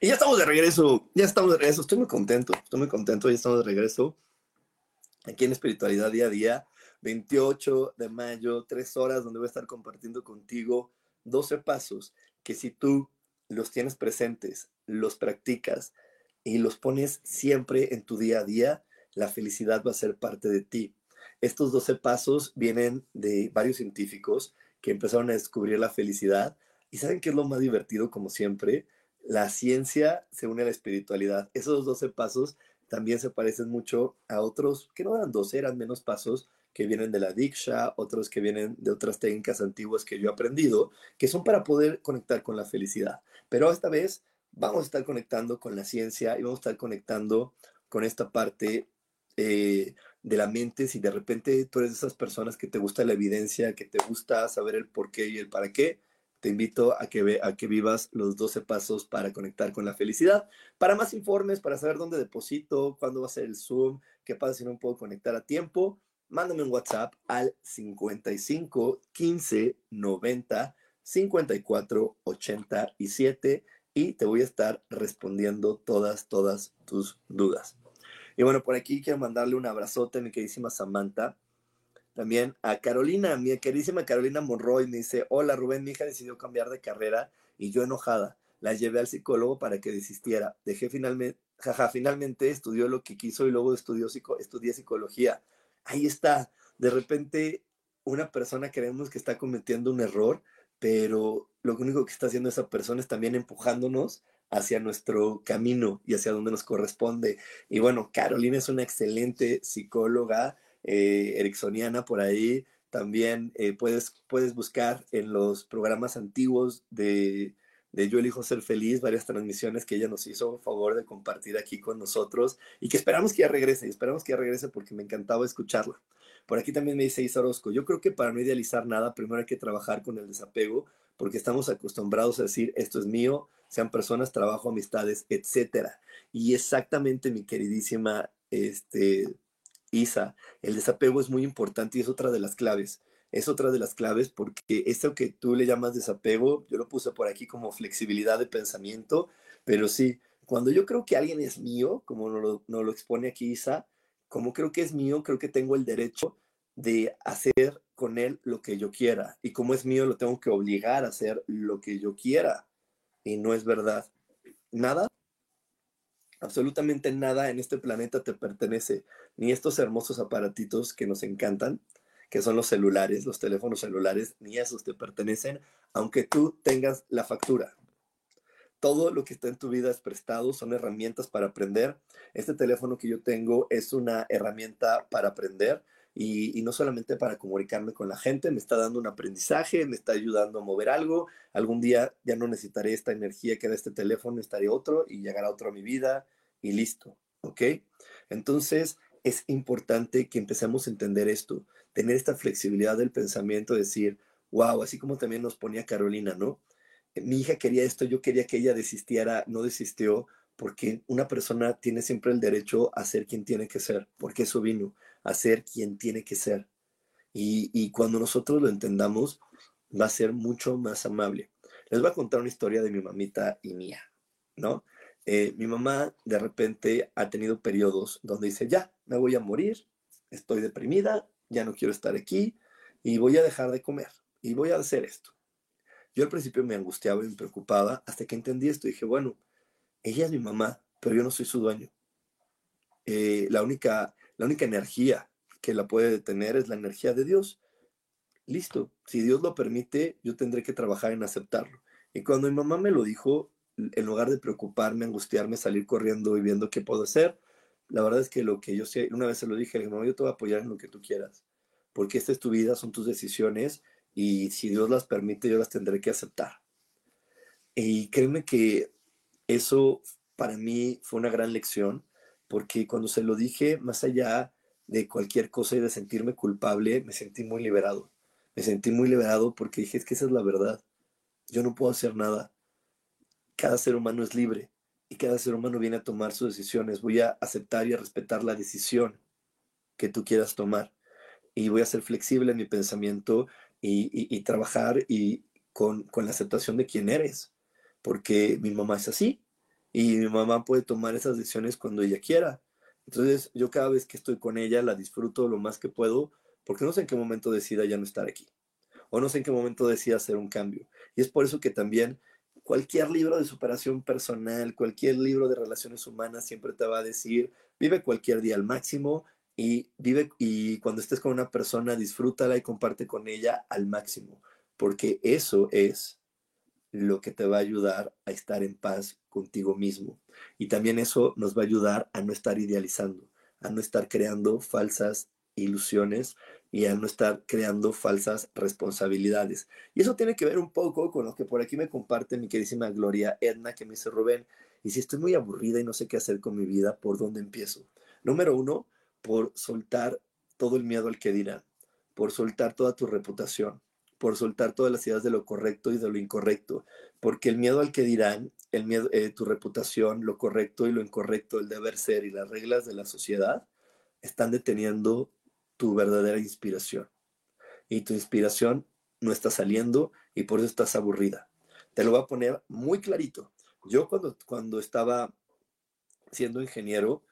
Y ya estamos de regreso, ya estamos de regreso, estoy muy contento, estoy muy contento, ya estamos de regreso aquí en Espiritualidad Día a Día, 28 de mayo, tres horas donde voy a estar compartiendo contigo 12 pasos que si tú los tienes presentes, los practicas y los pones siempre en tu día a día, la felicidad va a ser parte de ti. Estos 12 pasos vienen de varios científicos que empezaron a descubrir la felicidad. Y saben qué es lo más divertido como siempre, la ciencia se une a la espiritualidad. Esos 12 pasos también se parecen mucho a otros, que no eran 12, eran menos pasos que vienen de la Diksha, otros que vienen de otras técnicas antiguas que yo he aprendido, que son para poder conectar con la felicidad. Pero esta vez vamos a estar conectando con la ciencia y vamos a estar conectando con esta parte eh, de la mente. Si de repente tú eres de esas personas que te gusta la evidencia, que te gusta saber el por qué y el para qué, te invito a que, a que vivas los 12 pasos para conectar con la felicidad. Para más informes, para saber dónde deposito, cuándo va a ser el Zoom, qué pasa si no puedo conectar a tiempo, mándame un WhatsApp al 55 15 90 54 87 y te voy a estar respondiendo todas, todas tus dudas. Y bueno, por aquí quiero mandarle un abrazote a mi queridísima Samantha. También a Carolina, mi queridísima Carolina Monroy, me dice, hola Rubén, mi hija decidió cambiar de carrera y yo enojada. La llevé al psicólogo para que desistiera. Dejé finalmente, jaja, finalmente estudió lo que quiso y luego estudió estudié psicología. Ahí está. De repente, una persona creemos que está cometiendo un error, pero lo único que está haciendo esa persona es también empujándonos hacia nuestro camino y hacia donde nos corresponde. Y bueno, Carolina es una excelente psicóloga eh, ericksoniana por ahí. También eh, puedes, puedes buscar en los programas antiguos de, de Yo elijo ser feliz, varias transmisiones que ella nos hizo favor de compartir aquí con nosotros y que esperamos que ya regrese, esperamos que ya regrese porque me encantaba escucharla. Por aquí también me dice Isa Orozco, yo creo que para no idealizar nada, primero hay que trabajar con el desapego, porque estamos acostumbrados a decir, esto es mío, sean personas, trabajo, amistades, etcétera. Y exactamente, mi queridísima este, Isa, el desapego es muy importante y es otra de las claves. Es otra de las claves porque esto que tú le llamas desapego, yo lo puse por aquí como flexibilidad de pensamiento, pero sí, cuando yo creo que alguien es mío, como nos lo, nos lo expone aquí Isa, como creo que es mío, creo que tengo el derecho de hacer con él lo que yo quiera. Y como es mío, lo tengo que obligar a hacer lo que yo quiera. Y no es verdad. Nada, absolutamente nada en este planeta te pertenece. Ni estos hermosos aparatitos que nos encantan, que son los celulares, los teléfonos celulares, ni esos te pertenecen, aunque tú tengas la factura. Todo lo que está en tu vida es prestado, son herramientas para aprender. Este teléfono que yo tengo es una herramienta para aprender y, no solamente para comunicarme con la gente, me está dando un aprendizaje, me está ayudando a mover algo. Algún día ya no necesitaré esta energía que da este teléfono, estaré otro y llegará otro a mi vida y listo, ¿ok? Entonces es importante que empecemos a entender esto, tener esta flexibilidad del pensamiento, decir, wow, así como también nos ponía Carolina, ¿no? mi hija quería esto, yo quería que ella desistiera, no desistió, porque una persona tiene siempre el derecho a ser quien tiene que ser, porque eso vino, a ser quien tiene que ser. Y, cuando nosotros lo entendamos, va a ser mucho más amable. Les voy a contar una historia de mi mamita y mía, ¿no? Eh, mi mamá de repente ha tenido periodos donde dice, ya, me voy a morir, estoy deprimida, ya no quiero estar aquí y voy a dejar de comer y voy a hacer esto. Yo al principio me angustiaba y me preocupaba hasta que entendí esto. Dije, bueno, ella es mi mamá, pero yo no soy su dueño. Eh, la, única, la única energía que la puede detener es la energía de Dios. Listo, si Dios lo permite, yo tendré que trabajar en aceptarlo. Y cuando mi mamá me lo dijo, en lugar de preocuparme, angustiarme, salir corriendo y viendo qué puedo hacer, la verdad es que lo que yo sé, una vez se lo dije, mamá, yo te voy a apoyar en lo que tú quieras, porque esta es tu vida, son tus decisiones y si Dios las permite, yo las tendré que aceptar. Y créeme que eso para mí fue una gran lección, porque cuando se lo dije, más allá de cualquier cosa y de sentirme culpable, me sentí muy liberado. Me sentí muy liberado porque dije, es que esa es la verdad. Yo no puedo hacer nada. Cada ser humano es libre y cada ser humano viene a tomar sus decisiones. Voy a aceptar y a respetar la decisión que tú quieras tomar. Y voy a ser flexible en mi pensamiento y, trabajar y con, con, la aceptación de quién eres, porque mi mamá es así y mi mamá puede tomar esas decisiones cuando ella quiera. Entonces yo cada vez que estoy con ella la disfruto lo más que puedo porque no sé en qué momento decida ya no estar aquí o no sé en qué momento decida hacer un cambio. Y es por eso que también cualquier libro de superación personal, cualquier libro de relaciones humanas siempre te va a decir, vive cualquier día al máximo y vive y cuando estés con una persona disfrútala y comparte con ella al máximo, porque eso es lo que te va a ayudar a estar en paz contigo mismo. Y también eso nos va a ayudar a no estar idealizando, a no estar creando falsas ilusiones y a no estar creando falsas responsabilidades. Y eso tiene que ver un poco con lo que por aquí me comparte mi queridísima Gloria Edna, que me dice Rubén, y si estoy muy aburrida y no sé qué hacer con mi vida, ¿por dónde empiezo? Número uno, por soltar todo el miedo al que dirán, por soltar toda tu reputación, por soltar todas las ideas de lo correcto y de lo incorrecto, porque el miedo al que dirán, el miedo, eh, tu reputación, lo correcto y lo incorrecto, el deber ser y las reglas de la sociedad están deteniendo tu verdadera inspiración. Y tu inspiración no está saliendo y por eso estás aburrida. Te lo voy a poner muy clarito. Yo cuando, cuando estaba siendo ingeniero,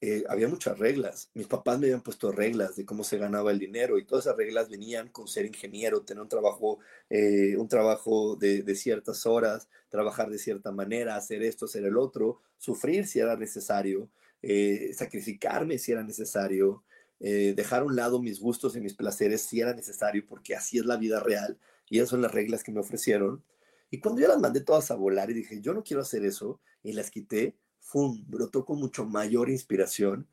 eh, había muchas reglas. Mis papás me habían puesto reglas de cómo se ganaba el dinero y todas esas reglas venían con ser ingeniero, tener un trabajo, eh, un trabajo de, ciertas horas, trabajar de cierta manera, hacer esto, hacer el otro, sufrir si era necesario, eh, sacrificarme si era necesario, dejar a un lado mis gustos y mis placeres si era necesario, porque así es la vida real y esas son las reglas que me ofrecieron. Y cuando yo las mandé todas a volar y dije, yo no quiero hacer eso, y las quité, ¡fum! brotó con mucho mayor inspiración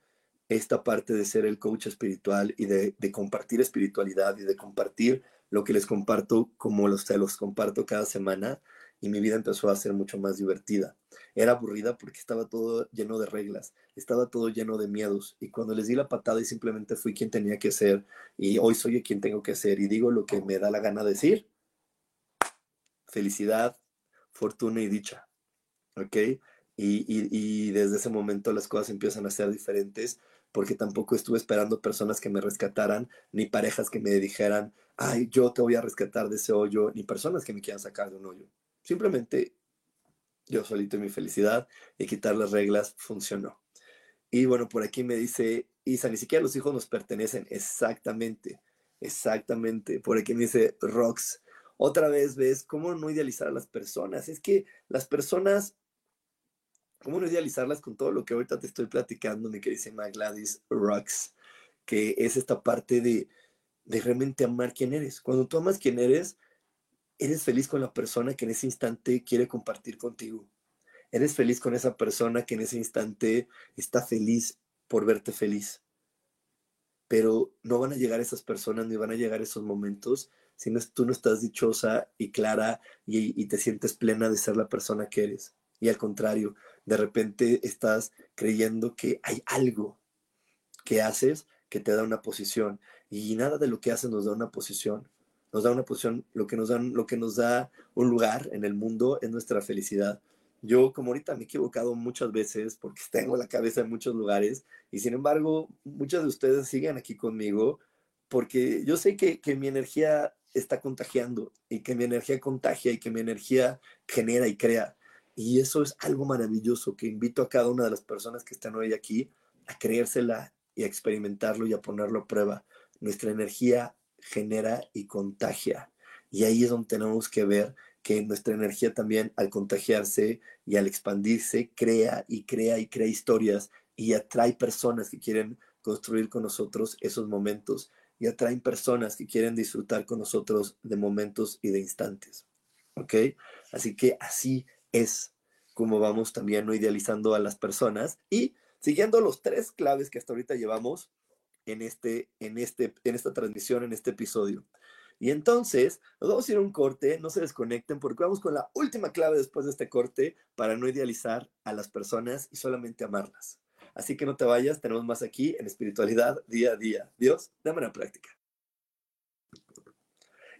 esta parte de ser el coach espiritual y de, compartir espiritualidad y de compartir lo que les comparto como los, te los comparto cada semana y mi vida empezó a ser mucho más divertida. Era aburrida porque estaba todo lleno de reglas, estaba todo lleno de miedos y cuando les di la patada y simplemente fui quien tenía que ser y hoy soy quien tengo que ser y digo lo que me da la gana decir, felicidad, fortuna y dicha. ¿Ok? Y, desde ese momento las cosas empiezan a ser diferentes porque tampoco estuve esperando personas que me rescataran, ni parejas que me dijeran, ay, yo te voy a rescatar de ese hoyo, ni personas que me quieran sacar de un hoyo. Simplemente yo solito y mi felicidad y quitar las reglas funcionó. Y bueno, por aquí me dice, Isa, ni siquiera los hijos nos pertenecen. Exactamente, exactamente. Por aquí me dice Rox, otra vez ves cómo no idealizar a las personas. Es que las personas ¿Cómo no idealizarlas con todo lo que ahorita te estoy platicando, mi queridísima Gladys Rocks? Que es esta parte de, de realmente amar quién eres. Cuando tú amas quién eres, eres feliz con la persona que en ese instante quiere compartir contigo. Eres feliz con esa persona que en ese instante está feliz por verte feliz. Pero no van a llegar esas personas ni van a llegar esos momentos si no, tú no estás dichosa y clara y, y te sientes plena de ser la persona que eres. Y al contrario, de repente estás creyendo que hay algo que haces que te da una posición y nada de lo que haces nos da una posición. Nos da una posición, lo que nos da, lo que nos da un lugar en el mundo es nuestra felicidad. Yo, como ahorita me he equivocado muchas veces porque <laughs> tengo la cabeza en muchos lugares y sin embargo, muchos de ustedes siguen aquí conmigo porque yo sé que, que mi energía está contagiando y que mi energía contagia y que mi energía genera y crea. Y eso es algo maravilloso que invito a cada una de las personas que están hoy aquí a creérsela y a experimentarlo y a ponerlo a prueba. Nuestra energía genera y contagia. Y ahí es donde tenemos que ver que nuestra energía también al contagiarse y al expandirse crea y crea y crea historias y atrae personas que quieren construir con nosotros esos momentos y atraen personas que quieren disfrutar con nosotros de momentos y de instantes. ¿Ok? Así que así es como vamos también no idealizando a las personas y siguiendo los tres claves que hasta ahorita llevamos en, este, en, este, en esta transmisión, en este episodio. Y entonces, nos vamos a ir a un corte, no se desconecten porque vamos con la última clave después de este corte para no idealizar a las personas y solamente amarlas. Así que no te vayas, tenemos más aquí en espiritualidad día a día. Dios, de manera práctica.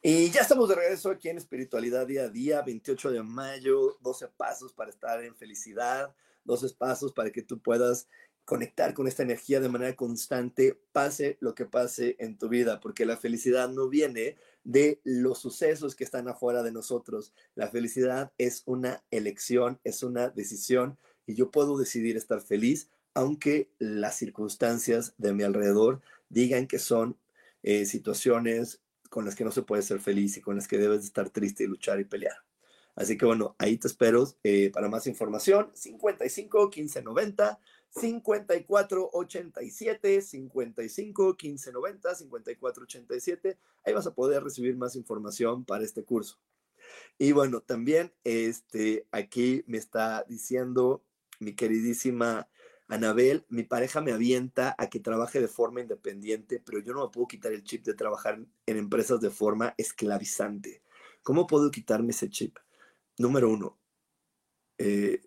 Y ya estamos de regreso aquí en Espiritualidad Día a Día, 28 de mayo, 12 pasos para estar en felicidad, 12 pasos para que tú puedas conectar con esta energía de manera constante, pase lo que pase en tu vida, porque la felicidad no viene de los sucesos que están afuera de nosotros. La felicidad es una elección, es una decisión y yo puedo decidir estar feliz aunque las circunstancias de mi alrededor digan que son eh, situaciones con las que no se puede ser feliz y con las que debes estar triste y luchar y pelear. Así que bueno, ahí te espero eh, para más información. 55 15 90 54 87 55 15 90 54 87. Ahí vas a poder recibir más información para este curso. Y bueno, también este, aquí me está diciendo mi queridísima Anabel, mi pareja me avienta a que trabaje de forma independiente, pero yo no me puedo quitar el chip de trabajar en empresas de forma esclavizante. ¿Cómo puedo quitarme ese chip? Número uno, eh,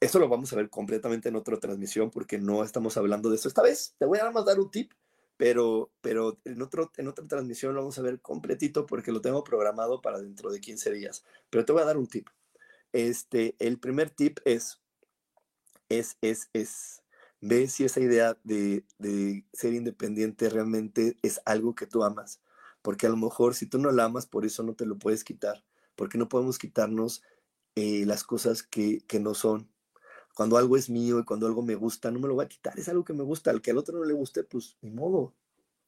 eso lo vamos a ver completamente en otra transmisión porque no estamos hablando de eso. Esta vez te voy a más dar un tip, pero, pero en, otro, en otra transmisión lo vamos a ver completito porque lo tengo programado para dentro de 15 días. Pero te voy a dar un tip. Este, el primer tip es es, es, es. Ve si esa idea de, de, ser independiente realmente es algo que tú amas. Porque a lo mejor si tú no la amas, por eso no te lo puedes quitar. Porque no podemos quitarnos eh, las cosas que, que no son. Cuando algo es mío y cuando algo me gusta, no me lo voy a quitar, es algo que me gusta. Al que al otro no le guste, pues ni modo.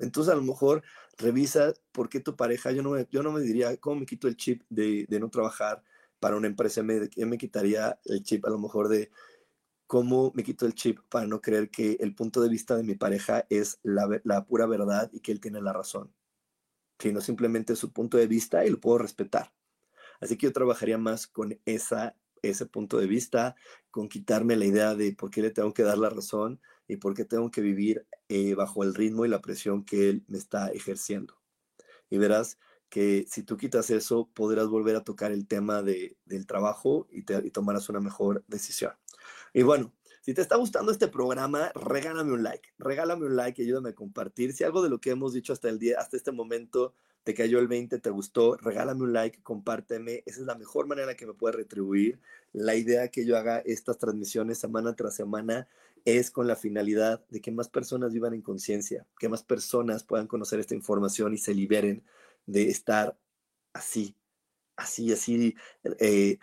Entonces a lo mejor revisa por qué tu pareja, yo no me, yo no me diría, ¿cómo me quito el chip de, de no trabajar para una empresa? Me, me quitaría el chip a lo mejor de cómo me quito el chip para no creer que el punto de vista de mi pareja es la, pura verdad y que él tiene la razón, sino simplemente su punto de vista y lo puedo respetar. Así que yo trabajaría más con ese punto de vista, con quitarme la idea de por qué le tengo que dar la razón y por qué tengo que vivir eh, bajo el ritmo y la presión que él me está ejerciendo. Y verás que si tú quitas eso, podrás volver a tocar el tema de, del trabajo y tomarás una mejor decisión. Y bueno, si te está gustando este programa, regálame un like, regálame un like ayúdame a compartir. Si algo de lo que hemos dicho hasta el día, hasta este momento te cayó el 20, te gustó, regálame un like, compárteme. Esa es la mejor manera que me puedes retribuir. La idea que yo haga estas transmisiones semana tras semana es con la finalidad de que más personas vivan en conciencia, que más personas puedan conocer esta información y se liberen de estar así, así, así, eh,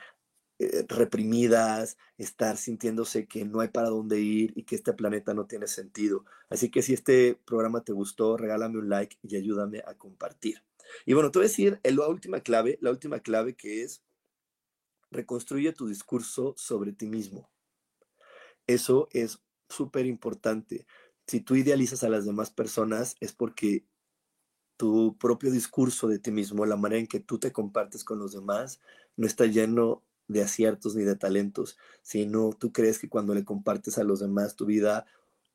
eh, reprimidas, estar sintiéndose que no hay para dónde ir y que este planeta no tiene sentido. Así que si este programa te gustó, regálame un like y ayúdame a compartir. Y bueno, te voy a decir la última clave, la última clave que es reconstruye tu discurso sobre ti mismo. Eso es súper importante. Si tú idealizas a las demás personas es porque tu propio discurso de ti mismo, la manera en que tú te compartes con los demás, no está lleno de aciertos ni de talentos, sino tú crees que cuando le compartes a los demás tu vida,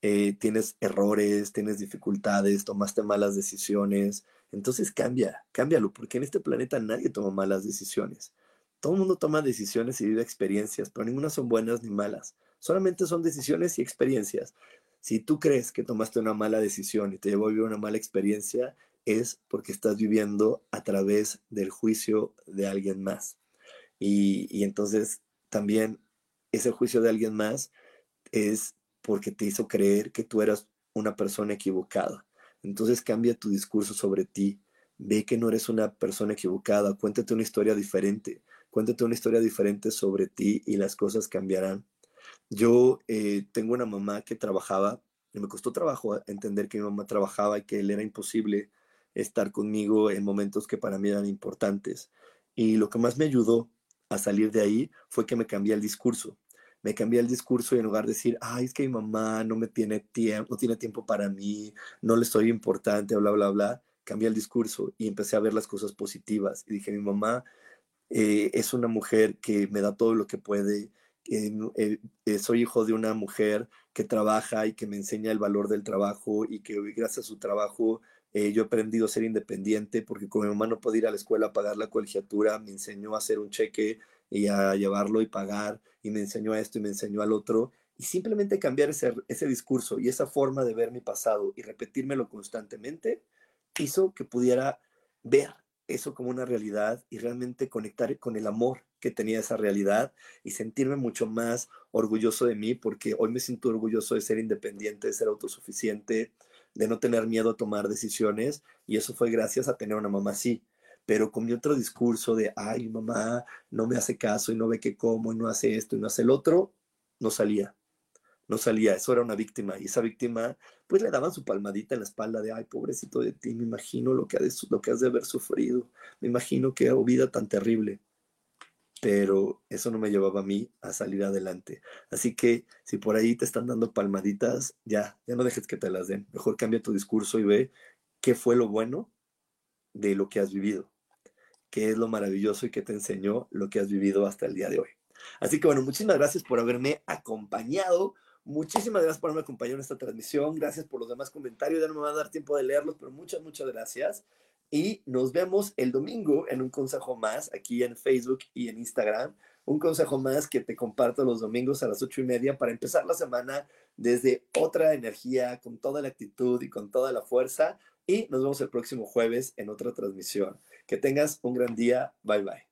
eh, tienes errores, tienes dificultades, tomaste malas decisiones. Entonces cambia, cámbialo, porque en este planeta nadie toma malas decisiones. Todo el mundo toma decisiones y vive experiencias, pero ninguna son buenas ni malas. Solamente son decisiones y experiencias. Si tú crees que tomaste una mala decisión y te llevó a vivir una mala experiencia, es porque estás viviendo a través del juicio de alguien más. Y, entonces también ese juicio de alguien más es porque te hizo creer que tú eras una persona equivocada. Entonces cambia tu discurso sobre ti. Ve que no eres una persona equivocada. Cuéntate una historia diferente. Cuéntate una historia diferente sobre ti y las cosas cambiarán. Yo eh, tengo una mamá que trabajaba y me costó trabajo entender que mi mamá trabajaba y que le era imposible estar conmigo en momentos que para mí eran importantes. Y lo que más me ayudó a salir de ahí fue que me cambié el discurso. Me cambié el discurso y en lugar de decir, ay, es que mi mamá no me tiene tiempo, no tiene tiempo para mí, no le soy importante, bla, bla, bla, cambié el discurso y empecé a ver las cosas positivas. Y dije, mi mamá eh, es una mujer que me da todo lo que puede. Eh, eh, soy hijo de una mujer que trabaja y que me enseña el valor del trabajo y que gracias a su trabajo yo he aprendido a ser independiente porque como mi mamá no podía ir a la escuela a pagar la colegiatura, me enseñó a hacer un cheque y a llevarlo y pagar y me enseñó a esto y me enseñó al otro. Y simplemente cambiar ese, ese discurso y esa forma de ver mi pasado y repetírmelo constantemente hizo que pudiera ver eso como una realidad y realmente conectar con el amor que tenía esa realidad y sentirme mucho más orgulloso de mí porque hoy me siento orgulloso de ser independiente, de ser autosuficiente, de no tener miedo a tomar decisiones y eso fue gracias a tener una mamá así. Pero con mi otro discurso de, ay, mamá no me hace caso y no ve que como y no hace esto y no hace el otro, no salía no salía, eso era una víctima y esa víctima pues le daban su palmadita en la espalda de, ay, pobrecito de ti, me imagino lo que, has, lo que has de haber sufrido, me imagino que vida tan terrible, pero eso no me llevaba a mí a salir adelante. Así que si por ahí te están dando palmaditas, ya, ya no dejes que te las den, mejor cambia tu discurso y ve qué fue lo bueno de lo que has vivido, qué es lo maravilloso y qué te enseñó lo que has vivido hasta el día de hoy. Así que bueno, muchísimas gracias por haberme acompañado Muchísimas gracias por haberme acompañado en esta transmisión. Gracias por los demás comentarios. Ya no me va a dar tiempo de leerlos, pero muchas, muchas gracias. Y nos vemos el domingo en un consejo más aquí en Facebook y en Instagram. Un consejo más que te comparto los domingos a las ocho y media para empezar la semana desde otra energía, con toda la actitud y con toda la fuerza. Y nos vemos el próximo jueves en otra transmisión. Que tengas un gran día. Bye bye.